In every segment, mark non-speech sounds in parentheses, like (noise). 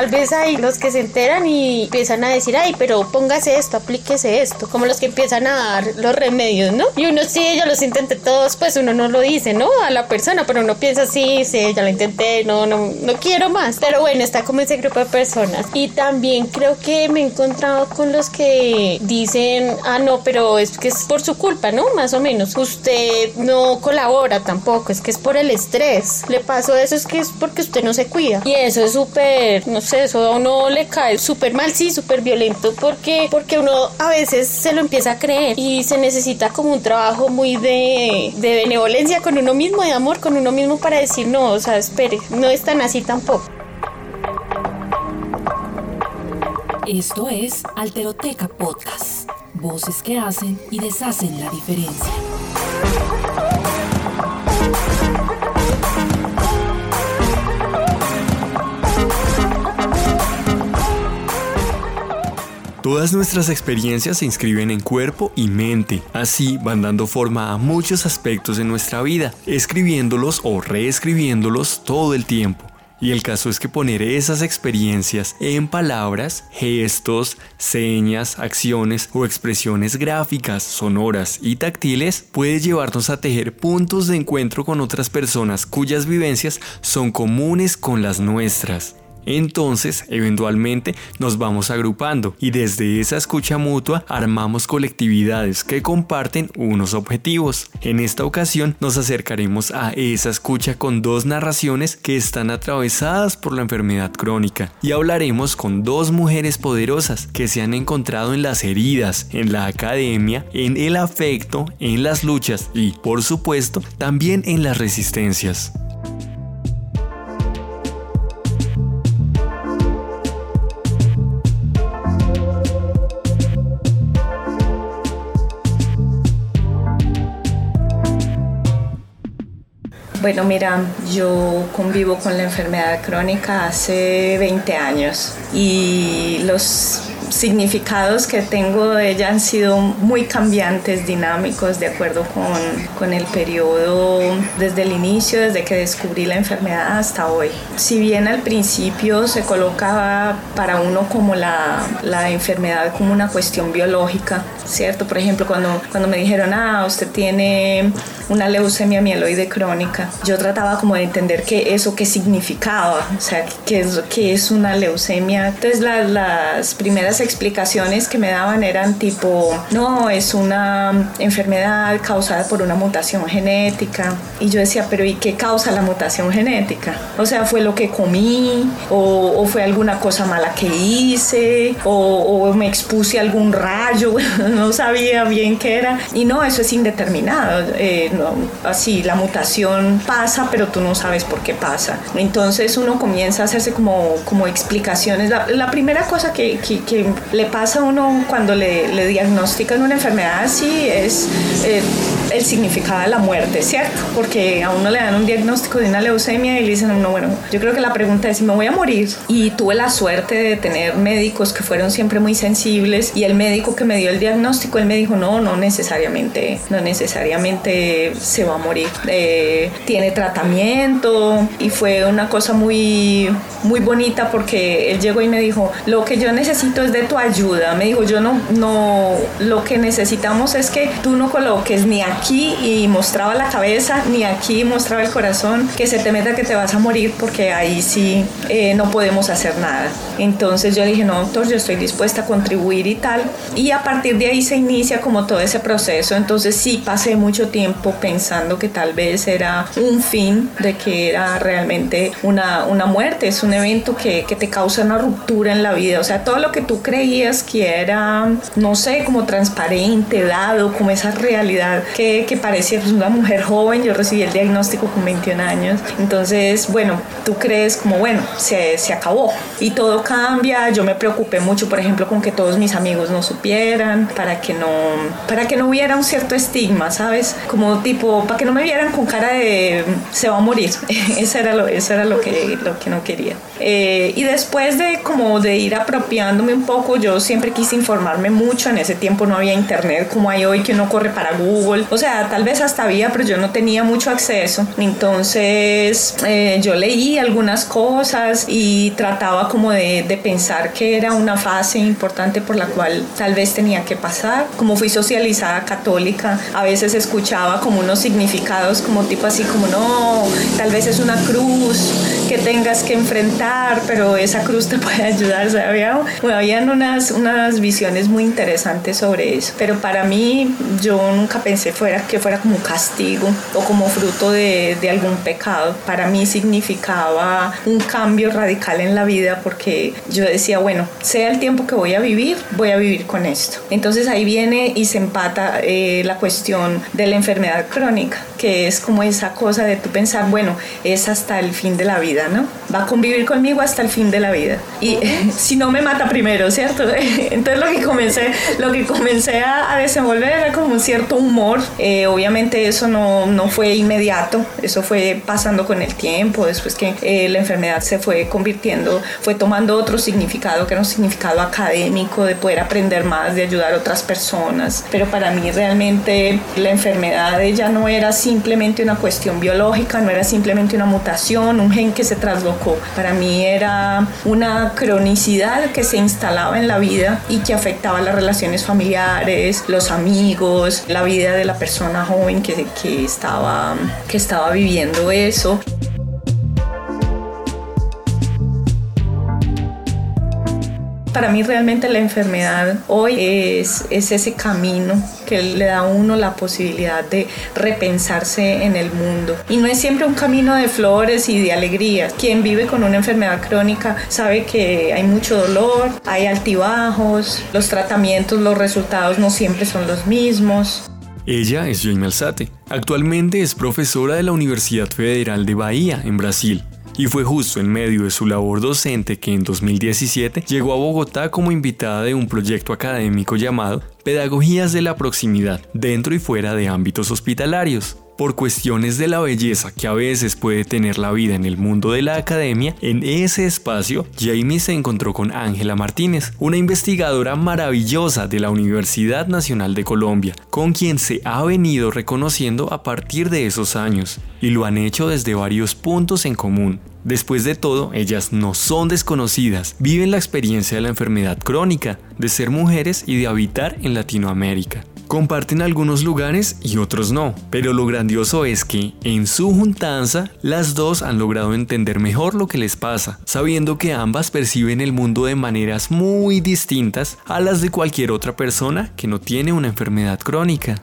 Tal vez hay los que se enteran y empiezan a decir, ay, pero póngase esto, aplíquese esto, como los que empiezan a dar los remedios, ¿no? Y uno sí, yo los intenté todos, pues uno no lo dice, ¿no? A la persona, pero uno piensa, sí, sí, ya lo intenté, no, no, no quiero más. Pero bueno, está como ese grupo de personas. Y también creo que me he encontrado con los que dicen, ah, no, pero es que es por su culpa, ¿no? Más o menos. Usted no colabora tampoco, es que es por el estrés. Le pasó eso, es que es porque usted no se cuida. Y eso es súper, no sé, eso a uno le cae súper mal, sí, súper violento, porque, porque uno a veces se lo empieza a creer y se necesita como un trabajo muy de, de benevolencia con uno mismo, de amor con uno mismo para decir, no, o sea, espere, no es tan así tampoco. Esto es Alteroteca Podcast, voces que hacen y deshacen la diferencia. Todas nuestras experiencias se inscriben en cuerpo y mente, así van dando forma a muchos aspectos de nuestra vida, escribiéndolos o reescribiéndolos todo el tiempo. Y el caso es que poner esas experiencias en palabras, gestos, señas, acciones o expresiones gráficas, sonoras y táctiles puede llevarnos a tejer puntos de encuentro con otras personas cuyas vivencias son comunes con las nuestras. Entonces, eventualmente nos vamos agrupando y desde esa escucha mutua armamos colectividades que comparten unos objetivos. En esta ocasión nos acercaremos a esa escucha con dos narraciones que están atravesadas por la enfermedad crónica y hablaremos con dos mujeres poderosas que se han encontrado en las heridas, en la academia, en el afecto, en las luchas y, por supuesto, también en las resistencias. Bueno, mira, yo convivo con la enfermedad crónica hace 20 años y los significados que tengo de ella han sido muy cambiantes, dinámicos, de acuerdo con, con, el periodo desde el inicio, desde que descubrí la enfermedad hasta hoy. Si bien al principio se colocaba para uno como la, la enfermedad como una cuestión biológica, ¿cierto? Por ejemplo, cuando, cuando me dijeron, ah, usted tiene una leucemia mieloide crónica, yo trataba como de entender qué eso qué significaba, o sea, qué es, qué es una leucemia. Entonces las primeras explicaciones que me daban eran tipo, no, es una enfermedad causada por una mutación genética. Y yo decía, pero ¿y qué causa la mutación genética? O sea, ¿fue lo que comí? ¿O, fue alguna cosa mala que hice? ¿O, me expuse a algún rayo? (laughs) no sabía bien qué era. Y no, eso es indeterminado. Eh, así, la mutación pasa, pero tú no sabes por qué pasa. Entonces uno comienza a hacerse como, como explicaciones. La, primera cosa que, que, le pasa a uno cuando le, le diagnostican una enfermedad así es eh, el significado de la muerte, ¿cierto? Porque a uno le dan un diagnóstico de una leucemia y le dicen, no, bueno, yo creo que la pregunta es si me voy a morir. Y tuve la suerte de tener médicos que fueron siempre muy sensibles y el médico que me dio el diagnóstico, él me dijo, no, no necesariamente, no necesariamente se va a morir. Eh, tiene tratamiento y fue una cosa muy, muy bonita porque él llegó y me dijo, lo que yo necesito es de tu ayuda. Me dijo, yo no, no, lo que necesitamos es que tú no coloques ni aquí y mostraba la cabeza, ni aquí mostraba el corazón, que se te meta que te vas a morir porque ahí sí eh, no podemos hacer nada. Entonces yo dije, no, doctor, yo estoy dispuesta a contribuir y tal. Y a partir de ahí se inicia como todo ese proceso. Entonces sí pasé mucho tiempo pensando que tal vez era un fin, de que era realmente una, una muerte, es un evento que, que te causa una ruptura en la vida. O sea, todo lo que tú creías que era, no sé, como transparente, dado, como esa realidad que que parecía pues, una mujer joven, yo recibí el diagnóstico con 21 años, entonces, bueno, tú crees como, bueno, se, se acabó. Y todo cambia, yo me preocupé mucho, por ejemplo, con que todos mis amigos no supieran, para que no, para que no hubiera un cierto estigma, ¿sabes? Como tipo, para que no me vieran con cara de se va a morir, (laughs) eso era lo, eso era lo, que, lo que no quería. Eh, y después de como de ir apropiándome un poco, yo siempre quise informarme mucho, en ese tiempo no había internet como hay hoy que uno corre para Google, o sea, tal vez hasta había, pero yo no tenía mucho acceso, entonces eh, yo leí algunas cosas y trataba como de, de pensar que era una fase importante por la cual tal vez tenía que pasar, como fui socializada católica, a veces escuchaba como unos significados como tipo así como no, tal vez es una cruz que tengas que enfrentar, pero esa cruz te (laughs) puede ayudar, o sea, había, habían unas, unas visiones muy interesantes sobre eso, pero para mí yo nunca pensé fuera, que fuera como un castigo o como fruto de, de algún pecado, para mí significaba un cambio radical en la vida porque yo decía, bueno, sea el tiempo que voy a vivir, voy a vivir con esto. Entonces ahí viene y se empata eh, la cuestión de la enfermedad crónica, que es como esa cosa de tú pensar, bueno, es hasta el fin de la vida ¿no? Va a convivir conmigo hasta el fin de la vida. Y (laughs) si no me mata primero, ¿cierto? (laughs) Entonces lo que comencé, lo que comencé a, desenvolver era como un cierto humor. Eh, obviamente eso no, no, fue inmediato, eso fue pasando con el tiempo, después que eh, la enfermedad se fue convirtiendo, fue tomando otro significado, que era un significado académico, de poder aprender más, de ayudar a otras personas. Pero para mí realmente la enfermedad ya no era simplemente una cuestión biológica, no era simplemente una mutación, un gen que se traslocó. Para mí era una cronicidad que se instalaba en la vida y que afectaba las relaciones familiares, los amigos, la vida de la persona joven que, que, estaba, que estaba viviendo eso. Para mí realmente la enfermedad hoy es, es ese camino que le da a uno la posibilidad de repensarse en el mundo. Y no es siempre un camino de flores y de alegría. Quien vive con una enfermedad crónica sabe que hay mucho dolor, hay altibajos, los tratamientos, los resultados no siempre son los mismos. Ella es Joyme Alzate. Actualmente es profesora de la Universidad Federal de Bahía, en Brasil. Y fue justo en medio de su labor docente que en 2017 llegó a Bogotá como invitada de un proyecto académico llamado Pedagogías de la Proximidad, dentro y fuera de ámbitos hospitalarios. Por cuestiones de la belleza que a veces puede tener la vida en el mundo de la academia, en ese espacio Jamie se encontró con Ángela Martínez, una investigadora maravillosa de la Universidad Nacional de Colombia, con quien se ha venido reconociendo a partir de esos años, y lo han hecho desde varios puntos en común. Después de todo, ellas no son desconocidas, viven la experiencia de la enfermedad crónica, de ser mujeres y de habitar en Latinoamérica. Comparten algunos lugares y otros no, pero lo grandioso es que en su juntanza las dos han logrado entender mejor lo que les pasa, sabiendo que ambas perciben el mundo de maneras muy distintas a las de cualquier otra persona que no tiene una enfermedad crónica.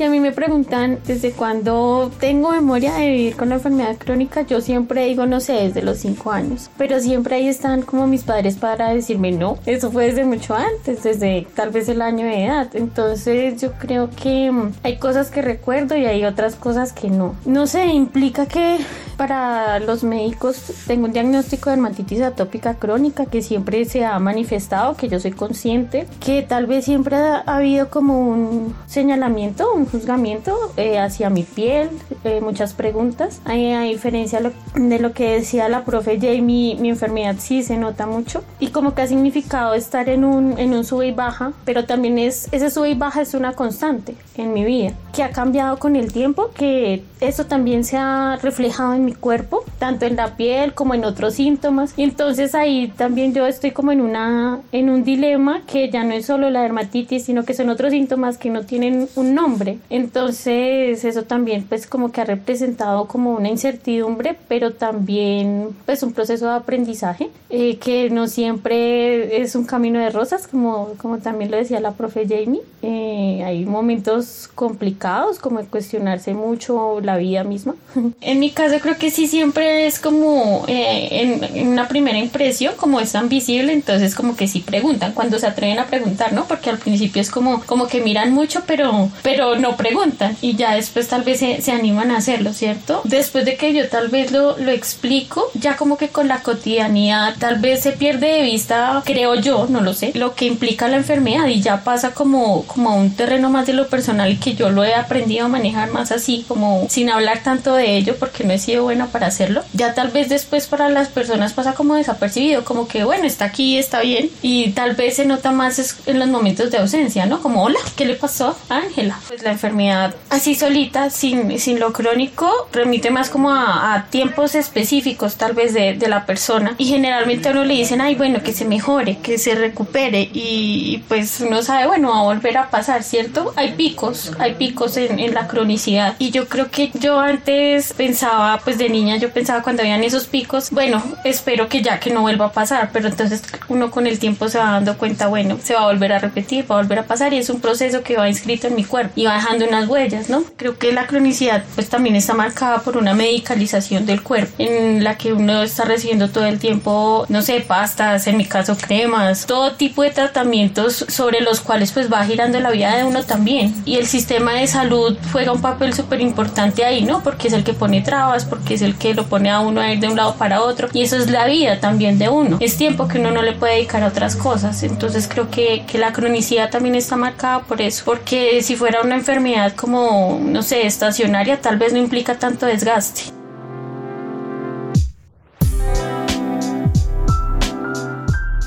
Si a mí me preguntan desde cuándo tengo memoria de vivir con la enfermedad crónica, yo siempre digo, no sé, desde los 5 años. Pero siempre ahí están como mis padres para decirme, no, eso fue desde mucho antes, desde tal vez el año de edad. Entonces yo creo que mm, hay cosas que recuerdo y hay otras cosas que no. No sé, implica que para los médicos tengo un diagnóstico de dermatitis atópica crónica que siempre se ha manifestado, que yo soy consciente, que tal vez siempre ha, habido como un señalamiento, un juzgamiento eh, hacia mi piel, eh, muchas preguntas. a diferencia de lo que decía la profe Jamie, mi enfermedad sí se nota mucho y como que ha significado estar en un, en un sube y baja, pero también es, ese sube y baja es una constante en mi vida, que ha cambiado con el tiempo, que eso también se ha reflejado en mi cuerpo, tanto en la piel como en otros síntomas. Y entonces ahí también yo estoy como en, una, en un dilema que ya no es solo la dermatitis, sino que son otros síntomas que no tienen un nombre. Entonces eso también pues como que ha representado como una incertidumbre, pero también pues un proceso de aprendizaje eh, que no siempre es un camino de rosas, como, como también lo decía la profe Jamie. Eh, hay momentos complicados como cuestionarse mucho la vida misma. (laughs) en mi caso creo que sí siempre es como eh, en, una primera impresión, como es tan visible, entonces como que sí preguntan, cuando se atreven a preguntar, ¿no? Porque al principio es como, como que miran mucho, pero, pero no preguntan y ya después tal vez se, se animan a hacerlo, ¿cierto? Después de que yo tal vez lo, lo explico, ya como que con la cotidianidad tal vez se pierde de vista, creo yo, no lo sé, lo que implica la enfermedad y ya pasa como, como a un terreno más de lo personal que yo lo he aprendido a manejar más así, como sin hablar tanto de ello porque no he sido buena para hacerlo. Ya tal vez después para las personas pasa como desapercibido, como que bueno, está aquí, está bien y tal vez se nota más en los momentos de ausencia, ¿no? Como hola, ¿qué le pasó a Ángela? Pues la enfermedad así solita, sin, sin lo crónico, remite más como a, a tiempos específicos tal vez de, de, la persona. Y generalmente a uno le dicen, ay, bueno, que se mejore, que se recupere y, pues uno sabe, bueno, va a volver a pasar, ¿cierto? Hay picos, hay picos en, en la cronicidad. Y yo creo que yo antes pensaba, pues de niña yo pensaba cuando habían esos picos, bueno, espero que ya que no vuelva a pasar, pero entonces uno con el tiempo se va dando cuenta, bueno, se va a volver a repetir, va a volver a pasar y es un proceso que va inscrito en mi cuerpo y va dejando unas huellas, ¿no? Creo que la cronicidad pues también está marcada por una medicalización del cuerpo en la que uno está recibiendo todo el tiempo, no sé, pastas, en mi caso cremas, todo tipo de tratamientos sobre los cuales pues va girando la vida de uno también y el sistema de salud juega un papel súper importante ahí, ¿no? Porque es el que pone trabas, porque es el que lo pone a uno a ir de un lado para otro y eso es la vida también de uno. Es tiempo que uno no le puede dedicar a otras cosas, entonces creo que, que la cronicidad también está marcada por eso, porque si fuera una enfermedad como, no sé, estacionaria, tal vez no implica tanto desgaste.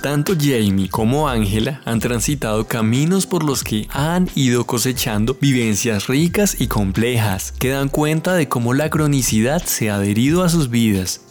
Tanto Jamie como Ángela han transitado caminos por los que han ido cosechando vivencias ricas y complejas que dan cuenta de cómo la cronicidad se ha adherido a sus vidas.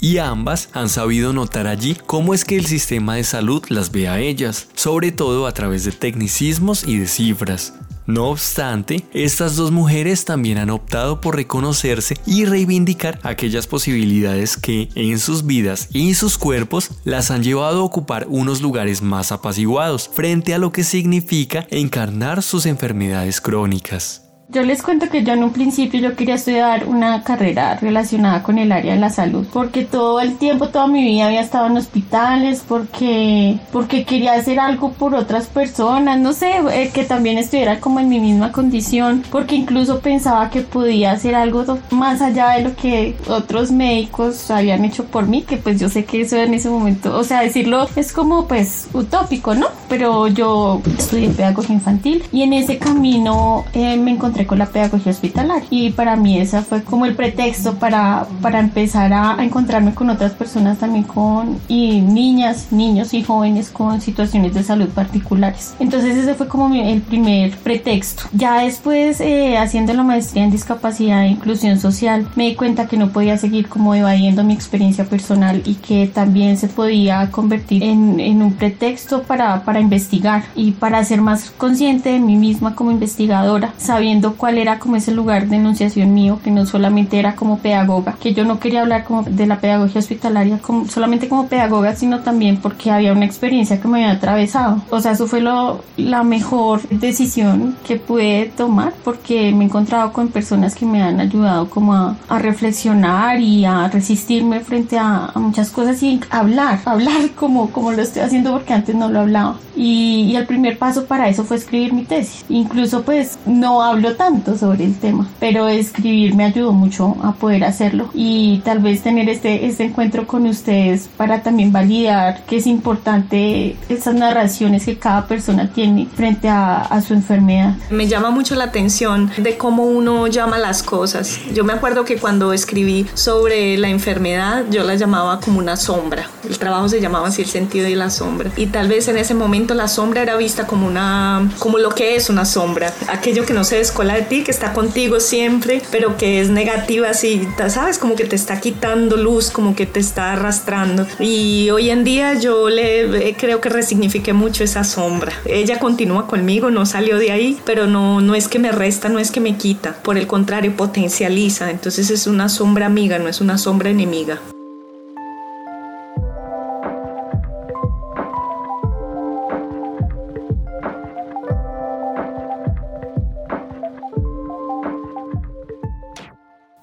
Y ambas han sabido notar allí cómo es que el sistema de salud las ve a ellas, sobre todo a través de tecnicismos y de cifras, no obstante, estas dos mujeres también han optado por reconocerse y reivindicar aquellas posibilidades que en sus vidas y sus cuerpos las han llevado a ocupar unos lugares más apaciguados frente a lo que significa encarnar sus enfermedades crónicas. Yo les cuento que yo en un principio yo quería estudiar una carrera relacionada con el área de la salud, porque todo el tiempo, toda mi vida había estado en hospitales, porque, porque quería hacer algo por otras personas, no sé, eh, que también estuviera como en mi misma condición, porque incluso pensaba que podía hacer algo más allá de lo que otros médicos habían hecho por mí, que pues yo sé que eso en ese momento, o sea, decirlo es como pues utópico, ¿no? Pero yo estudié pedagogía infantil y en ese camino eh, me encontré con la pedagogía hospitalaria y para mí esa fue como el pretexto para, para empezar a, encontrarme con otras personas también con y niñas, niños y jóvenes con situaciones de salud particulares. Entonces ese fue como el primer pretexto. Ya después eh, haciendo la maestría en discapacidad e inclusión social me di cuenta que no podía seguir como evadiendo mi experiencia personal y que también se podía convertir en, en un pretexto para, para investigar y para ser más consciente de mí misma como investigadora, sabiendo cuál era como ese lugar de enunciación mío, que no solamente era como pedagoga, que yo no quería hablar como de la pedagogía hospitalaria como, solamente como pedagoga, sino también porque había una experiencia que me había atravesado. O sea, eso fue lo, la mejor decisión que pude tomar porque me he encontrado con personas que me han ayudado como a, a reflexionar y a resistirme frente a, a, muchas cosas y hablar, hablar como, como lo estoy haciendo porque antes no lo hablaba. Y, y el primer paso para eso fue escribir mi tesis. Incluso pues no hablo tanto sobre el tema, pero escribir me ayudó mucho a poder hacerlo y tal vez tener este, este encuentro con ustedes para también validar que es importante esas narraciones que cada persona tiene frente a, a su enfermedad. Me llama mucho la atención de cómo uno llama las cosas. Yo me acuerdo que cuando escribí sobre la enfermedad, yo la llamaba como una sombra. El trabajo se llamaba así el sentido de la sombra. Y tal vez en ese momento la sombra era vista como una, como lo que es una sombra, aquello que no se descola de ti, que está contigo siempre, pero que es negativa, así, ¿sabes? Como que te está quitando luz, como que te está arrastrando. Y hoy en día yo le eh, creo que resignifique mucho esa sombra. Ella continúa conmigo, no salió de ahí, pero no, no es que me resta, no es que me quita, por el contrario, potencializa. Entonces es una sombra amiga, no es una sombra enemiga.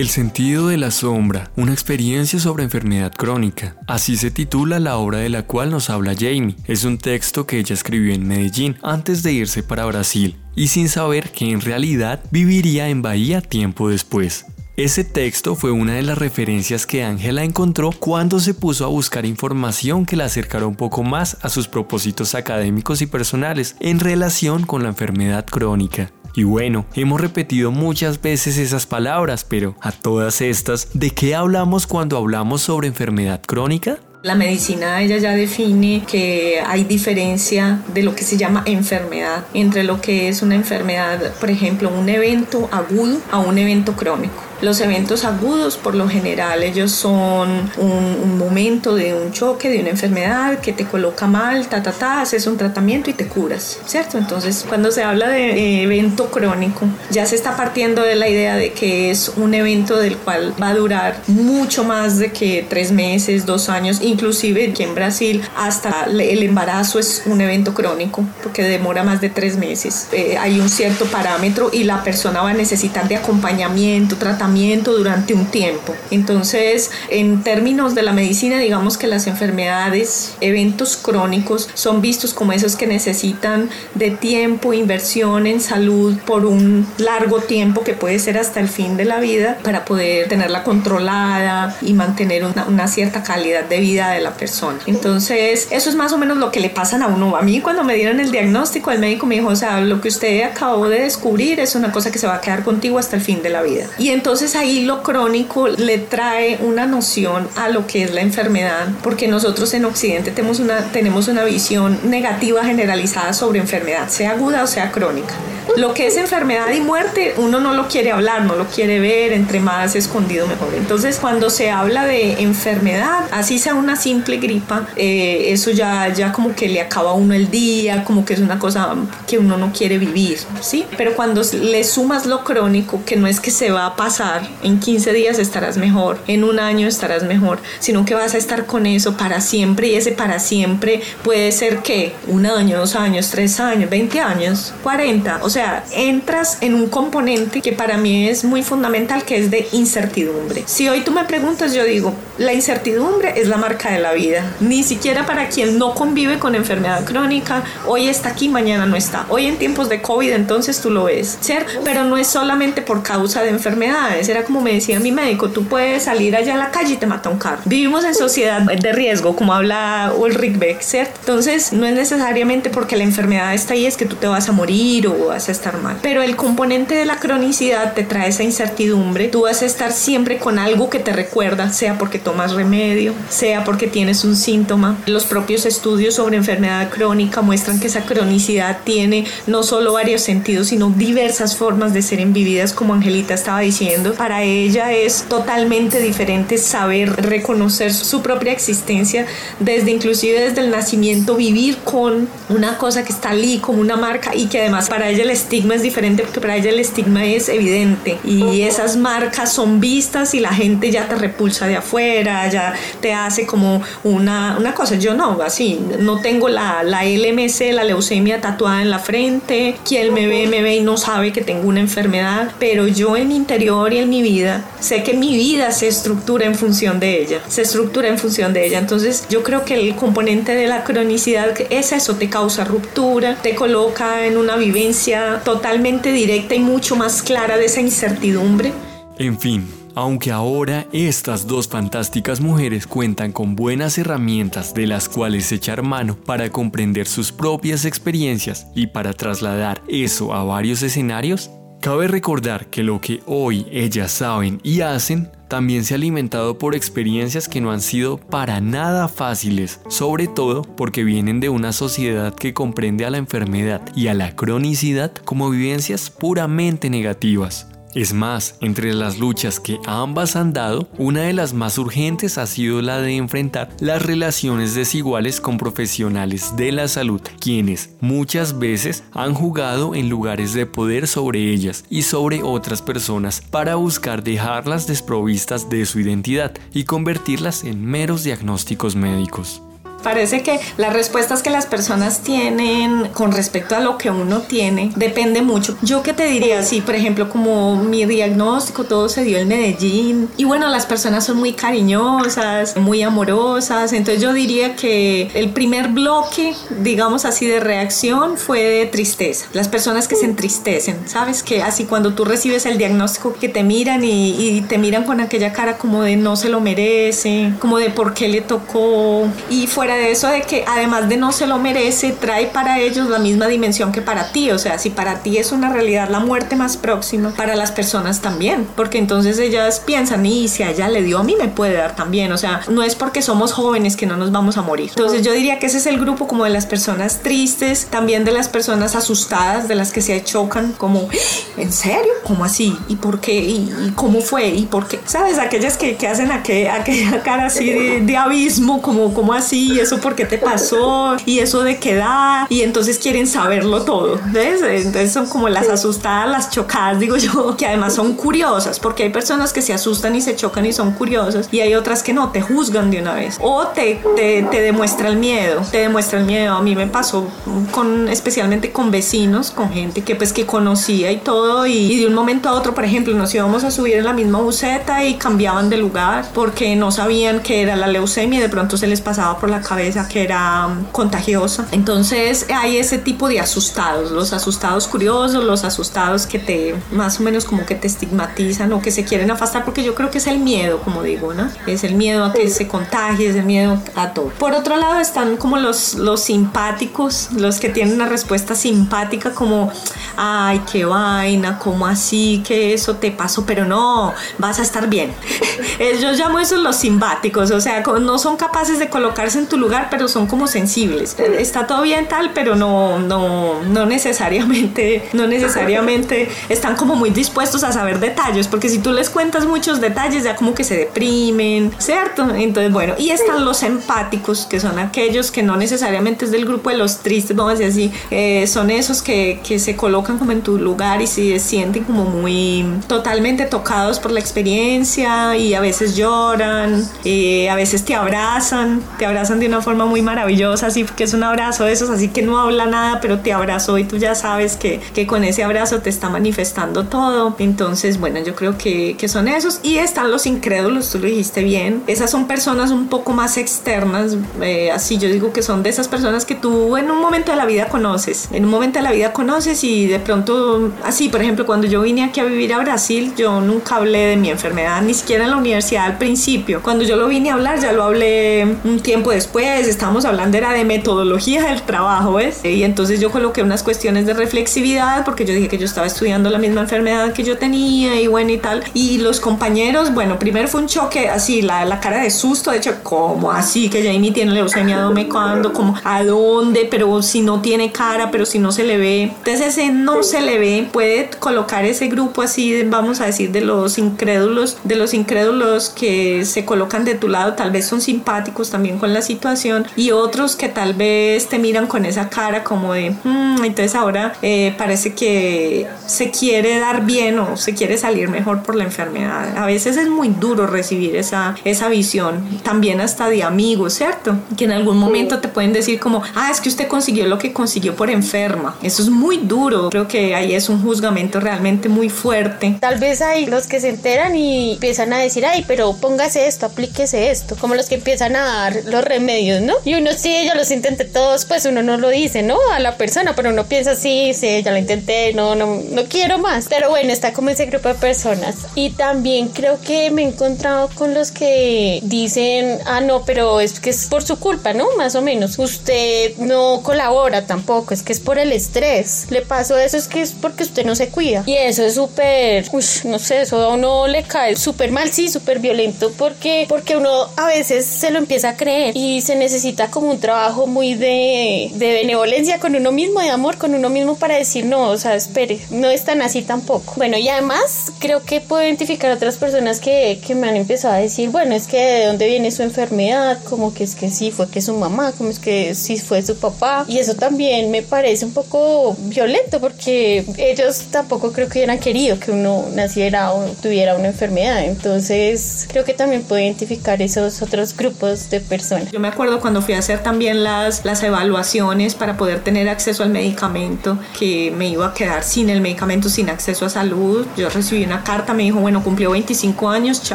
El sentido de la sombra, una experiencia sobre enfermedad crónica. Así se titula la obra de la cual nos habla Jamie. Es un texto que ella escribió en Medellín antes de irse para Brasil y sin saber que en realidad viviría en Bahía tiempo después. Ese texto fue una de las referencias que Ángela encontró cuando se puso a buscar información que la acercara un poco más a sus propósitos académicos y personales en relación con la enfermedad crónica. Y bueno, hemos repetido muchas veces esas palabras, pero a todas estas, ¿de qué hablamos cuando hablamos sobre enfermedad crónica? La medicina ella ya define que hay diferencia de lo que se llama enfermedad entre lo que es una enfermedad, por ejemplo, un evento agudo a un evento crónico. Los eventos agudos, por lo general, ellos son un, momento de un choque, de una enfermedad que te coloca mal, ta, ta, ta, haces un tratamiento y te curas, ¿cierto? Entonces, cuando se habla de evento crónico, ya se está partiendo de la idea de que es un evento del cual va a durar mucho más de que tres meses, dos años, inclusive que en Brasil hasta el embarazo es un evento crónico, porque demora más de tres meses. Eh, hay un cierto parámetro y la persona va a necesitar de acompañamiento, tratamiento durante un tiempo. Entonces, en términos de la medicina, digamos que las enfermedades, eventos crónicos, son vistos como esos que necesitan de tiempo, inversión en salud por un largo tiempo, que puede ser hasta el fin de la vida, para poder tenerla controlada y mantener una, una cierta calidad de vida de la persona. Entonces, eso es más o menos lo que le pasan a uno. A mí cuando me dieron el diagnóstico, el médico me dijo, o sea, lo que usted acabó de descubrir es una cosa que se va a quedar contigo hasta el fin de la vida. Y entonces entonces ahí lo crónico le trae una noción a lo que es la enfermedad, porque nosotros en Occidente tenemos una, tenemos una visión negativa generalizada sobre enfermedad, sea aguda o sea crónica. Lo que es enfermedad y muerte, uno no lo quiere hablar, no lo quiere ver, entre más escondido mejor. Entonces, cuando se habla de enfermedad, así sea una simple gripa, eh, eso ya, ya como que le acaba a uno el día, como que es una cosa que uno no quiere vivir, ¿sí? Pero cuando le sumas lo crónico, que no es que se va a pasar, en 15 días estarás mejor, en un año estarás mejor, sino que vas a estar con eso para siempre y ese para siempre puede ser que un año, dos años, tres años, 20 años, 40, o sea, entras en un componente que para mí es muy fundamental, que es de incertidumbre. Si hoy tú me preguntas, yo digo, la incertidumbre es la marca de la vida. Ni siquiera para quien no convive con enfermedad crónica, hoy está aquí, mañana no está. Hoy en tiempos de COVID, entonces tú lo ves, ¿cierto? Pero no es solamente por causa de enfermedades. Era como me decía mi médico, tú puedes salir allá a la calle y te mata un carro. Vivimos en sociedad de riesgo, como habla Ulrich Beck, ¿cierto? Entonces, no es necesariamente porque la enfermedad está ahí, es que tú te vas a morir o vas a estar mal. Pero el componente de la cronicidad te trae esa incertidumbre. Tú vas a estar siempre con algo que te recuerda, sea porque tomas remedio, sea porque tienes un síntoma. Los propios estudios sobre enfermedad crónica muestran que esa cronicidad tiene no solo varios sentidos, sino diversas formas de ser vividas, como Angelita estaba diciendo. Para ella es totalmente diferente saber reconocer su propia existencia desde inclusive desde el nacimiento, vivir con una cosa que está allí como una marca y que además para ella el estigma es diferente porque para ella el estigma es evidente. Y esas marcas son vistas y la gente ya te repulsa de afuera, ya te hace como una, una cosa. Yo no, así, no tengo la, la LMC, la leucemia tatuada en la frente, quien me ve, me ve y no sabe que tengo una enfermedad, pero yo en mi interior en mi vida sé que mi vida se estructura en función de ella, se estructura en función de ella. Entonces yo creo que el componente de la cronicidad es eso, te causa ruptura, te coloca en una vivencia totalmente directa y mucho más clara de esa incertidumbre. En fin, aunque ahora estas dos fantásticas mujeres cuentan con buenas herramientas de las cuales echar mano para comprender sus propias experiencias y para trasladar eso a varios escenarios, cabe recordar que lo que hoy ellas saben y hacen también se ha alimentado por experiencias que no han sido para nada fáciles, sobre todo porque vienen de una sociedad que comprende a la enfermedad y a la cronicidad como vivencias puramente negativas. Es más, entre las luchas que ambas han dado, una de las más urgentes ha sido la de enfrentar las relaciones desiguales con profesionales de la salud, quienes muchas veces han jugado en lugares de poder sobre ellas y sobre otras personas para buscar dejarlas desprovistas de su identidad y convertirlas en meros diagnósticos médicos. Parece que las respuestas que las personas tienen con respecto a lo que uno tiene depende mucho. Yo que te diría, sí, por ejemplo, como mi diagnóstico, todo se dio en Medellín. Y bueno, las personas son muy cariñosas, muy amorosas. Entonces yo diría que el primer bloque, digamos así, de reacción fue de tristeza. Las personas que se entristecen, ¿sabes? Que así cuando tú recibes el diagnóstico que te miran y, y te miran con aquella cara como de no se lo merece, como de por qué le tocó. Y fuera de eso de que además de no se lo merece, trae para ellos la misma dimensión que para ti. O sea, si para ti es una realidad la muerte más próxima, para las personas también. Porque entonces ellas piensan, y si a ella le dio, a mí me puede dar también. O sea, no es porque somos jóvenes que no nos vamos a morir. Entonces yo diría que ese es el grupo como de las personas tristes, también de las personas asustadas, de las que se chocan, como, ¿en serio? ¿Cómo así? ¿Y por qué? ¿Y, cómo fue? ¿Y por qué? ¿Sabes? Aquellas que, que hacen aquella, aquella cara así de, de abismo, como, como así, ¿y eso por qué te pasó? ¿Y eso de qué da? Y entonces quieren saberlo todo. ¿Ves? Entonces son como las asustadas, las chocadas, digo yo, (laughs) que además son curiosas, porque hay personas que se asustan y se chocan y son curiosas, y hay otras que no, te juzgan de una vez, o te, te, te demuestra el miedo, te demuestra el miedo. A mí me pasó con, especialmente con vecinos, con gente que pues que conocía y todo, y, y de un momento a otro, por ejemplo, nos íbamos a subir en la misma buseta y cambiaban de lugar porque no sabían que era la leucemia y de pronto se les pasaba por la cabeza que era contagiosa. Entonces hay ese tipo de asustados, los asustados curiosos, los asustados que te más o menos como que te estigmatizan o que se quieren afastar porque yo creo que es el miedo, como digo, ¿no? Es el miedo a que se contagie, es el miedo a todo. Por otro lado están como los, los simpáticos, los que tienen una respuesta simpática como, ay, qué vaina, como así, que eso te pasó, pero no, vas a estar bien. (laughs) Yo llamo esos los simpáticos, o sea, no son capaces de colocarse en tu lugar, pero son como sensibles. Está todo bien tal, pero no, no, no necesariamente, no necesariamente están como muy dispuestos a saber detalles, porque si tú les cuentas muchos detalles ya como que se deprimen, ¿cierto? Entonces, bueno, y están los empáticos, que son aquellos que no necesariamente es del grupo de los tristes, vamos a decir así, eh, son esos que, que se colocan como en tu lugar y se sienten como muy totalmente tocados por la experiencia y a veces lloran, eh, a veces te abrazan, te abrazan de una forma muy maravillosa, así que es un abrazo de esos, así que no habla nada, pero te abrazó y tú ya sabes que, que con ese abrazo te está manifestando todo. Entonces, bueno, yo creo que, que son esos. Y están los incrédulos, tú lo dijiste bien. Esas son personas un poco más externas, eh, así yo digo que son de esas personas que tú en un momento de la vida conoces, en un momento de la vida conoces y de pronto, así, por ejemplo, cuando yo vine aquí a vivir a Brasil, yo nunca hablé de mi enfermedad, ni siquiera en la universidad al principio. Cuando yo lo vine a hablar, ya lo hablé un tiempo después, estábamos hablando era de metodología del trabajo, ¿ves? Y entonces yo coloqué unas cuestiones de reflexividad porque yo dije que yo estaba estudiando la misma enfermedad que yo tenía y bueno y tal. Y los compañeros, bueno, primero fue un choque así, la, la cara de susto, de hecho, ¿cómo así que Jamie tiene leucemia? ¿Dónde? ¿Cuándo? ¿Cómo? ¿A dónde? Pero si no tiene cara, pero si no se le ve. Entonces ese no se le ve puede colocar ese grupo así, vamos a decir, de los incrédulos, de los incrédulos que se colocan de tu lado, tal vez son simpáticos también con la situación y otros que tal vez te miran con esa cara como de, "Mm, entonces ahora eh, parece que se quiere dar bien o se quiere salir mejor por la enfermedad. A veces es muy duro recibir esa, esa visión, también hasta de amigos, ¿cierto? Que en algún momento te pueden decir como, ah, es que usted consiguió lo que consiguió por enferma. Eso es muy duro. Creo que ahí es un juzgamiento realmente muy fuerte. Tal vez hay los que se enteran y empiezan a decir, ay, pero póngase esto, aplíquese esto, como los que empiezan a dar los remedios, ¿no? Y uno sí, yo los intenté todos, pues uno no lo dice, ¿no? A la persona, pero uno piensa, sí, sí, ya lo intenté, no, no, no quiero más. Pero bueno, está como ese grupo de personas. Y también creo que me he encontrado con los que dicen, ah, no, pero es que es por su culpa, ¿no? Más o menos. Usted no colabora tampoco, es que es por el estrés. Le pasó eso, es que es porque usted no se cuida. Y eso es súper, no sé, eso a uno le cae súper mal, sí, súper violento, porque, porque uno a veces se lo empieza a creer y se necesita como un trabajo muy de, de benevolencia con uno mismo, de amor con uno mismo para decir, no, o sea, espere, no es tan así tampoco. Bueno, y además creo que puedo identificar a otras personas que, que me han empezado a decir, bueno, es que de dónde viene su enfermedad, como que es que sí fue que su mamá, como es que sí fue su papá. Y eso también me parece un poco violento porque ellos tampoco creo que hubieran querido que uno naciera o tuviera una enfermedad. Entonces creo que también puedo identificar esos otros grupos de personas. Yo me acuerdo cuando fui a hacer también las, las evaluaciones para poder tener acceso al medicamento, que me iba a quedar sin el medicamento, sin acceso a salud. Yo recibí una carta, me dijo, bueno, cumplió 25 años,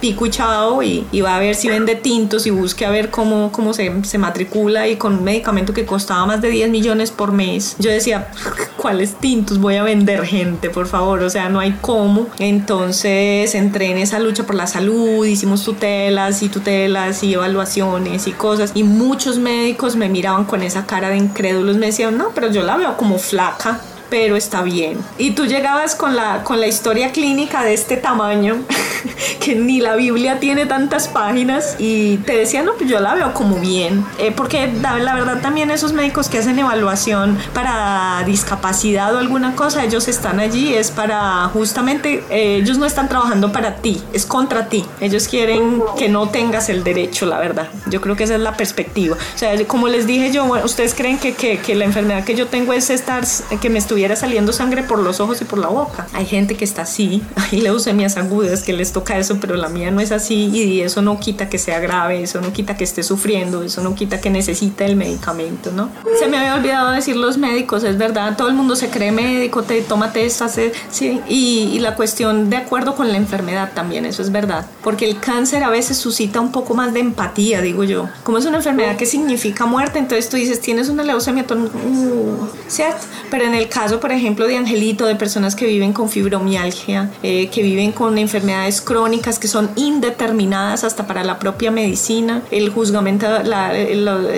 pico y chao, y, y, va a ver si vende tintos y busque a ver cómo, cómo se, se matricula y con un medicamento que costaba más de 10 millones por mes. Yo decía, (laughs) ¿cuáles tintos voy a vender gente, por favor? O sea, no hay cómo. Entonces entré en esa lucha por la salud, hicimos tutelas y tutelas y evaluaciones y cosas. Y muchos médicos me miraban con esa cara de incrédulos, me decían, no, pero yo la veo como flaca pero está bien. Y tú llegabas con la, con la historia clínica de este tamaño, (laughs) que ni la Biblia tiene tantas páginas, y te decían, no, pues yo la veo como bien. Eh, porque la verdad también esos médicos que hacen evaluación para discapacidad o alguna cosa, ellos están allí, es para justamente, eh, ellos no están trabajando para ti, es contra ti. Ellos quieren que no tengas el derecho, la verdad. Yo creo que esa es la perspectiva. O sea, como les dije yo, ustedes creen que, que, que la enfermedad que yo tengo es estar, que me estuviera saliendo sangre por los ojos y por la boca. Hay gente que está así, (laughs) hay leucemias agudas que les toca eso, pero la mía no es así y eso no quita que sea grave, eso no quita que esté sufriendo, eso no quita que necesite el medicamento, ¿no? Se me había olvidado decir los médicos, es verdad, todo el mundo se cree médico, te tómate esta, sí, y, y la cuestión de acuerdo con la enfermedad también, eso es verdad, porque el cáncer a veces suscita un poco más de empatía, digo yo. Como es una enfermedad que significa muerte, entonces tú dices, tienes una leucemia, uh, ¿cierto? Pero en el caso por ejemplo, de Angelito, de personas que viven con fibromialgia, eh, que viven con enfermedades crónicas que son indeterminadas hasta para la propia medicina, el juzgamento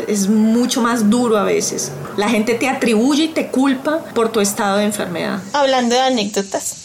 es mucho más duro a veces. La gente te atribuye y te culpa por tu estado de enfermedad. Hablando de anécdotas,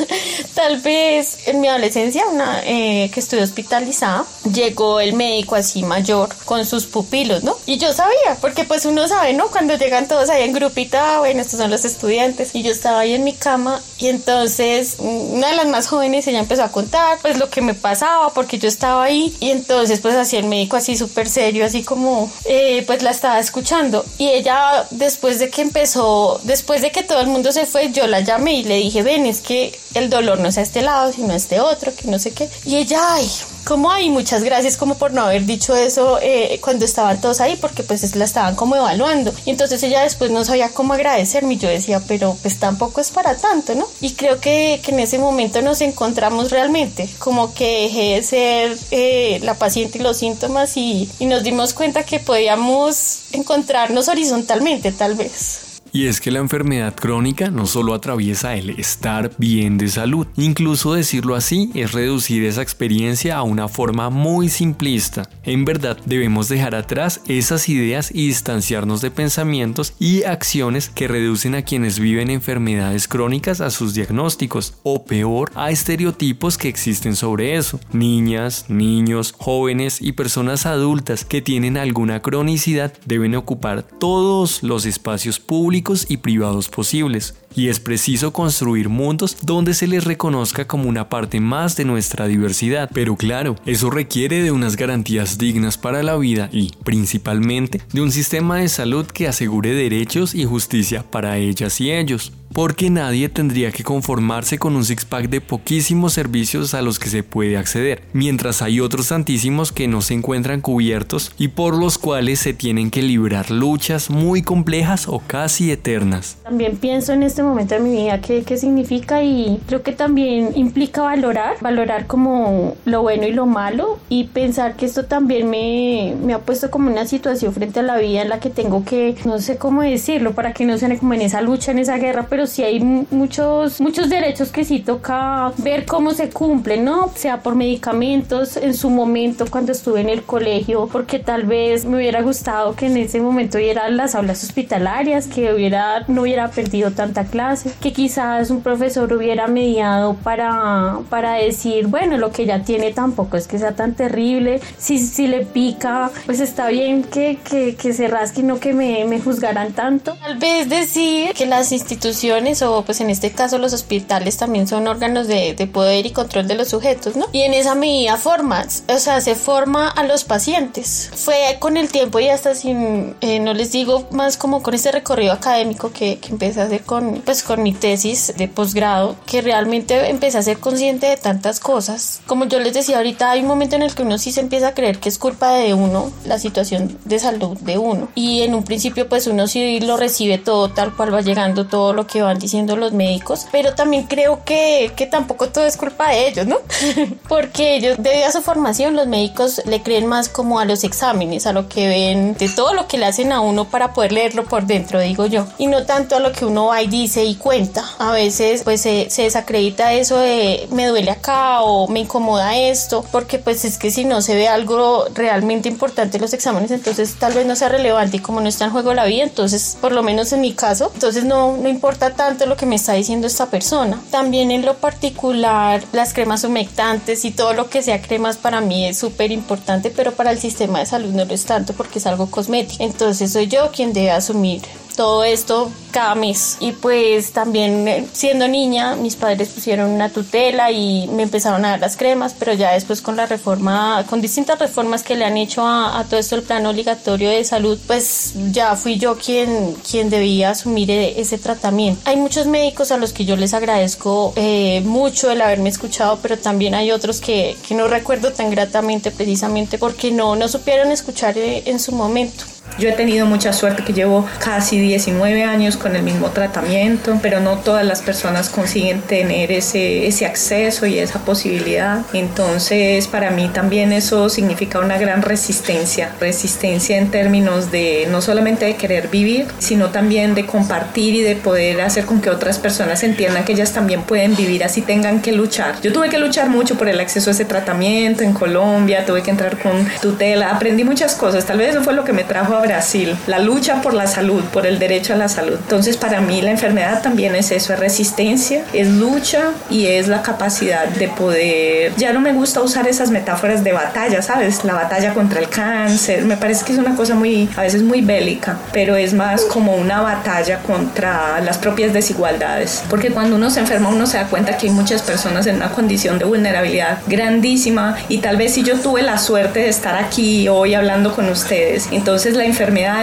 (laughs) tal vez en mi adolescencia, una eh, que estuve hospitalizada, llegó el médico así mayor con sus pupilos, ¿no? Y yo sabía, porque pues uno sabe, ¿no? Cuando llegan todos ahí en grupito, ah, bueno, estos son los estudiantes y yo estaba ahí en mi cama y entonces una de las más jóvenes ella empezó a contar pues lo que me pasaba porque yo estaba ahí y entonces pues así el médico así súper serio así como eh, pues la estaba escuchando y ella después de que empezó después de que todo el mundo se fue yo la llamé y le dije ven es que el dolor no es a este lado sino a este otro que no sé qué y ella ay como ay muchas gracias como por no haber dicho eso eh, cuando estaban todos ahí porque pues la estaban como evaluando y entonces ella después no sabía cómo agradecerme y yo decía pero pues tampoco es para tanto, ¿no? Y creo que, que en ese momento nos encontramos realmente, como que dejé de ser eh, la paciente y los síntomas y, y nos dimos cuenta que podíamos encontrarnos horizontalmente tal vez. Y es que la enfermedad crónica no solo atraviesa el estar bien de salud, incluso decirlo así es reducir esa experiencia a una forma muy simplista. En verdad debemos dejar atrás esas ideas y distanciarnos de pensamientos y acciones que reducen a quienes viven enfermedades crónicas a sus diagnósticos o peor a estereotipos que existen sobre eso. Niñas, niños, jóvenes y personas adultas que tienen alguna cronicidad deben ocupar todos los espacios públicos y privados posibles, y es preciso construir mundos donde se les reconozca como una parte más de nuestra diversidad. Pero claro, eso requiere de unas garantías dignas para la vida y, principalmente, de un sistema de salud que asegure derechos y justicia para ellas y ellos porque nadie tendría que conformarse con un six-pack de poquísimos servicios a los que se puede acceder, mientras hay otros tantísimos que no se encuentran cubiertos y por los cuales se tienen que librar luchas muy complejas o casi eternas. También pienso en este momento de mi vida qué, qué significa y creo que también implica valorar, valorar como lo bueno y lo malo y pensar que esto también me, me ha puesto como una situación frente a la vida en la que tengo que, no sé cómo decirlo, para que no suene como en esa lucha, en esa guerra, pero sí hay muchos, muchos derechos que sí toca ver cómo se cumplen, ¿no? Sea por medicamentos en su momento cuando estuve en el colegio, porque tal vez me hubiera gustado que en ese momento hubiera las aulas hospitalarias, que hubiera, no hubiera perdido tanta clase, que quizás un profesor hubiera mediado para, para decir, bueno, lo que ya tiene tampoco es que sea tan terrible, si, si le pica, pues está bien que, que, se rasque y no que me, me juzgaran tanto. Tal vez decir que las instituciones o pues en este caso los hospitales también son órganos de, de poder y control de los sujetos, ¿no? Y en esa medida formas, o sea, se forma a los pacientes. Fue con el tiempo y hasta sin, eh, no les digo más como con este recorrido académico que, que empecé a hacer con, pues con mi tesis de posgrado, que realmente empecé a ser consciente de tantas cosas. Como yo les decía ahorita, hay un momento en el que uno sí se empieza a creer que es culpa de uno la situación de salud de uno. Y en un principio pues uno sí lo recibe todo tal cual va llegando todo lo que van diciendo los médicos, pero también creo que, que tampoco todo es culpa de ellos, ¿no? (laughs) Porque ellos, debido a su formación, los médicos le creen más como a los exámenes, a lo que ven, de todo lo que le hacen a uno para poder leerlo por dentro, digo yo, y no tanto a lo que uno va y dice y cuenta. A veces pues se, se desacredita eso de me duele acá o me incomoda esto, porque pues es que si no se ve algo realmente importante en los exámenes, entonces tal vez no sea relevante y como no está en juego la vida, entonces por lo menos en mi caso, entonces no, no importa tanto lo que me está diciendo esta persona. También en lo particular, las cremas humectantes y todo lo que sea cremas para mí es súper importante, pero para el sistema de salud no lo es tanto porque es algo cosmético. Entonces soy yo quien debe asumir todo esto cada mes. Y pues también eh, siendo niña, mis padres pusieron una tutela y me empezaron a dar las cremas, pero ya después con la reforma, con distintas reformas que le han hecho a, a todo esto el plan obligatorio de salud, pues ya fui yo quien, quien debía asumir e, ese tratamiento. Hay muchos médicos a los que yo les agradezco eh, mucho el haberme escuchado, pero también hay otros que, que no recuerdo tan gratamente precisamente porque no, no supieron escuchar eh, en su momento. Yo he tenido mucha suerte que llevo casi 19 años con el mismo tratamiento, pero no todas las personas consiguen tener ese, ese acceso y esa posibilidad. Entonces, para mí también eso significa una gran resistencia, resistencia en términos de no solamente de querer vivir, sino también de compartir y de poder hacer con que otras personas entiendan que ellas también pueden vivir así tengan que luchar. Yo tuve que luchar mucho por el acceso a ese tratamiento en Colombia, tuve que entrar con tutela, aprendí muchas cosas, tal vez eso fue lo que me trajo a Brasil, la lucha por la salud, por el derecho a la salud. Entonces para mí la enfermedad también es eso, es resistencia, es lucha y es la capacidad de poder, ya no me gusta usar esas metáforas de batalla, ¿sabes? La batalla contra el cáncer, me parece que es una cosa muy, a veces muy bélica, pero es más como una batalla contra las propias desigualdades, porque cuando uno se enferma uno se da cuenta que hay muchas personas en una condición de vulnerabilidad grandísima y tal vez si yo tuve la suerte de estar aquí hoy hablando con ustedes, entonces la enfermedad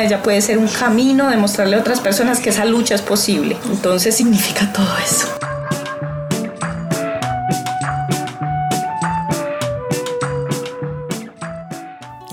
ya puede ser un camino de mostrarle a otras personas que esa lucha es posible. Entonces significa todo eso.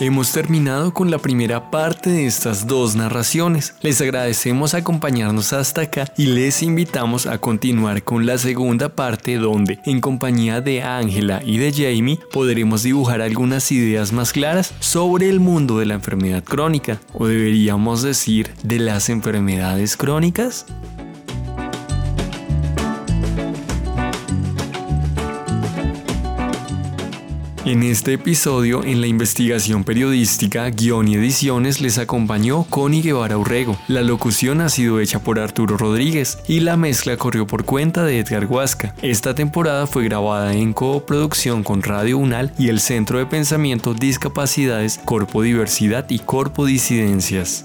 Hemos terminado con la primera parte de estas dos narraciones. Les agradecemos acompañarnos hasta acá y les invitamos a continuar con la segunda parte donde, en compañía de Ángela y de Jamie, podremos dibujar algunas ideas más claras sobre el mundo de la enfermedad crónica, o deberíamos decir, de las enfermedades crónicas. En este episodio, en la investigación periodística, guion y ediciones, les acompañó Connie Guevara Urrego. La locución ha sido hecha por Arturo Rodríguez y la mezcla corrió por cuenta de Edgar Huasca. Esta temporada fue grabada en coproducción con Radio UNAL y el Centro de Pensamiento Discapacidades, Corpo Diversidad y Corpo Disidencias.